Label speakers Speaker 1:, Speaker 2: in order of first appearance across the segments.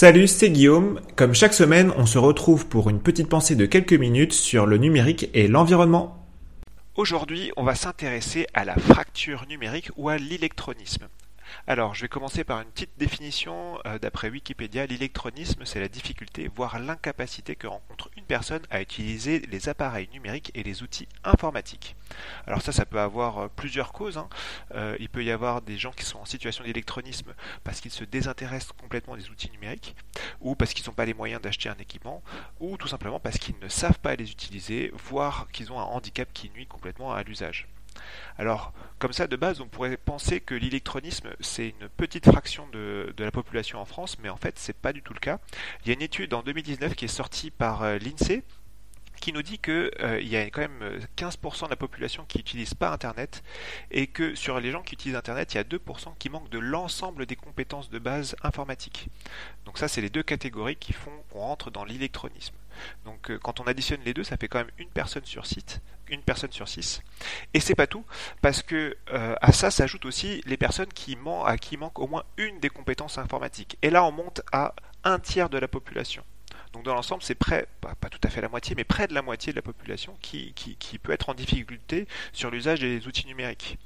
Speaker 1: Salut, c'est Guillaume. Comme chaque semaine, on se retrouve pour une petite pensée de quelques minutes sur le numérique et l'environnement.
Speaker 2: Aujourd'hui, on va s'intéresser à la fracture numérique ou à l'électronisme. Alors, je vais commencer par une petite définition euh, d'après Wikipédia. L'électronisme, c'est la difficulté, voire l'incapacité que rencontre une personne à utiliser les appareils numériques et les outils informatiques. Alors ça, ça peut avoir euh, plusieurs causes. Hein. Euh, il peut y avoir des gens qui sont en situation d'électronisme parce qu'ils se désintéressent complètement des outils numériques, ou parce qu'ils n'ont pas les moyens d'acheter un équipement, ou tout simplement parce qu'ils ne savent pas les utiliser, voire qu'ils ont un handicap qui nuit complètement à l'usage. Alors, comme ça, de base, on pourrait penser que l'électronisme, c'est une petite fraction de, la population en France, mais en fait, c'est pas du tout le cas. Il y a une étude en 2019 qui est sortie par euh, l'INSEE, qui nous dit qu'il euh, y a quand même 15% de la population qui n'utilise pas Internet et que sur les gens qui utilisent Internet, il y a 2% qui manquent de l'ensemble des compétences de base informatiques. Donc ça, c'est les deux catégories qui font qu'on rentre dans l'électronisme. Donc euh, quand on additionne les deux, ça fait quand même une personne sur six, une personne sur six. Et c'est pas tout, parce que euh, à ça s'ajoutent aussi les personnes qui à qui manque au moins une des compétences informatiques. Et là, on monte à un tiers de la population. Donc dans l'ensemble, c'est près, pas, tout à fait la moitié, mais près de la moitié de la population qui, peut être en difficulté sur l'usage des outils numériques.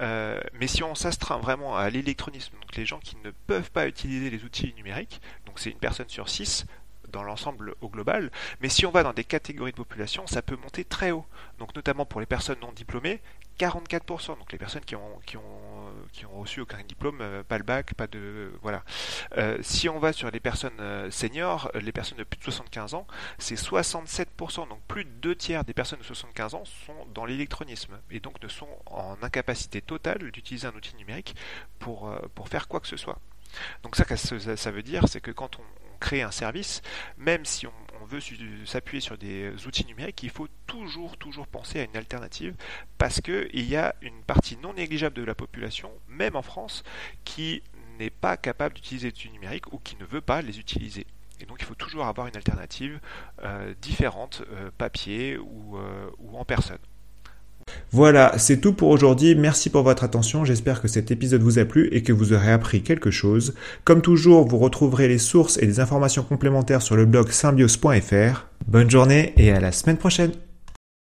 Speaker 2: Euh, mais si on s'astreint vraiment à l'électronisme, donc les gens qui ne peuvent pas utiliser les outils numériques, donc c'est une personne sur six, dans l'ensemble au global, mais si on va dans des catégories de population, ça peut monter très haut. Donc notamment pour les personnes non diplômées, 44%. Donc les personnes qui ont, qui ont, qui ont reçu aucun diplôme, euh, pas le bac, pas de... Voilà. Euh, si on va sur les personnes euh, seniors, les personnes de plus de 75 ans, c'est 67%. Donc plus de deux tiers des personnes de 75 ans sont dans l'électronisme et donc ne sont en incapacité totale d'utiliser un outil numérique pour, pour faire quoi que ce soit. Donc ça, ça veut dire, c'est que quand on, créer un service, même si on, veut s'appuyer sur des outils numériques, il faut toujours, toujours penser à une alternative parce qu'il y a une partie non négligeable de la population, même en France, qui n'est pas capable d'utiliser les outils numériques ou qui ne veut pas les utiliser. Et donc il faut toujours avoir une alternative euh, différente, euh, papier euh, ou en personne.
Speaker 1: Voilà, c'est tout pour aujourd'hui. Merci pour votre attention. J'espère que cet épisode vous a plu et que vous aurez appris quelque chose. Comme toujours, vous retrouverez les sources et les informations complémentaires sur le blog symbios.fr. Bonne journée et à la semaine prochaine.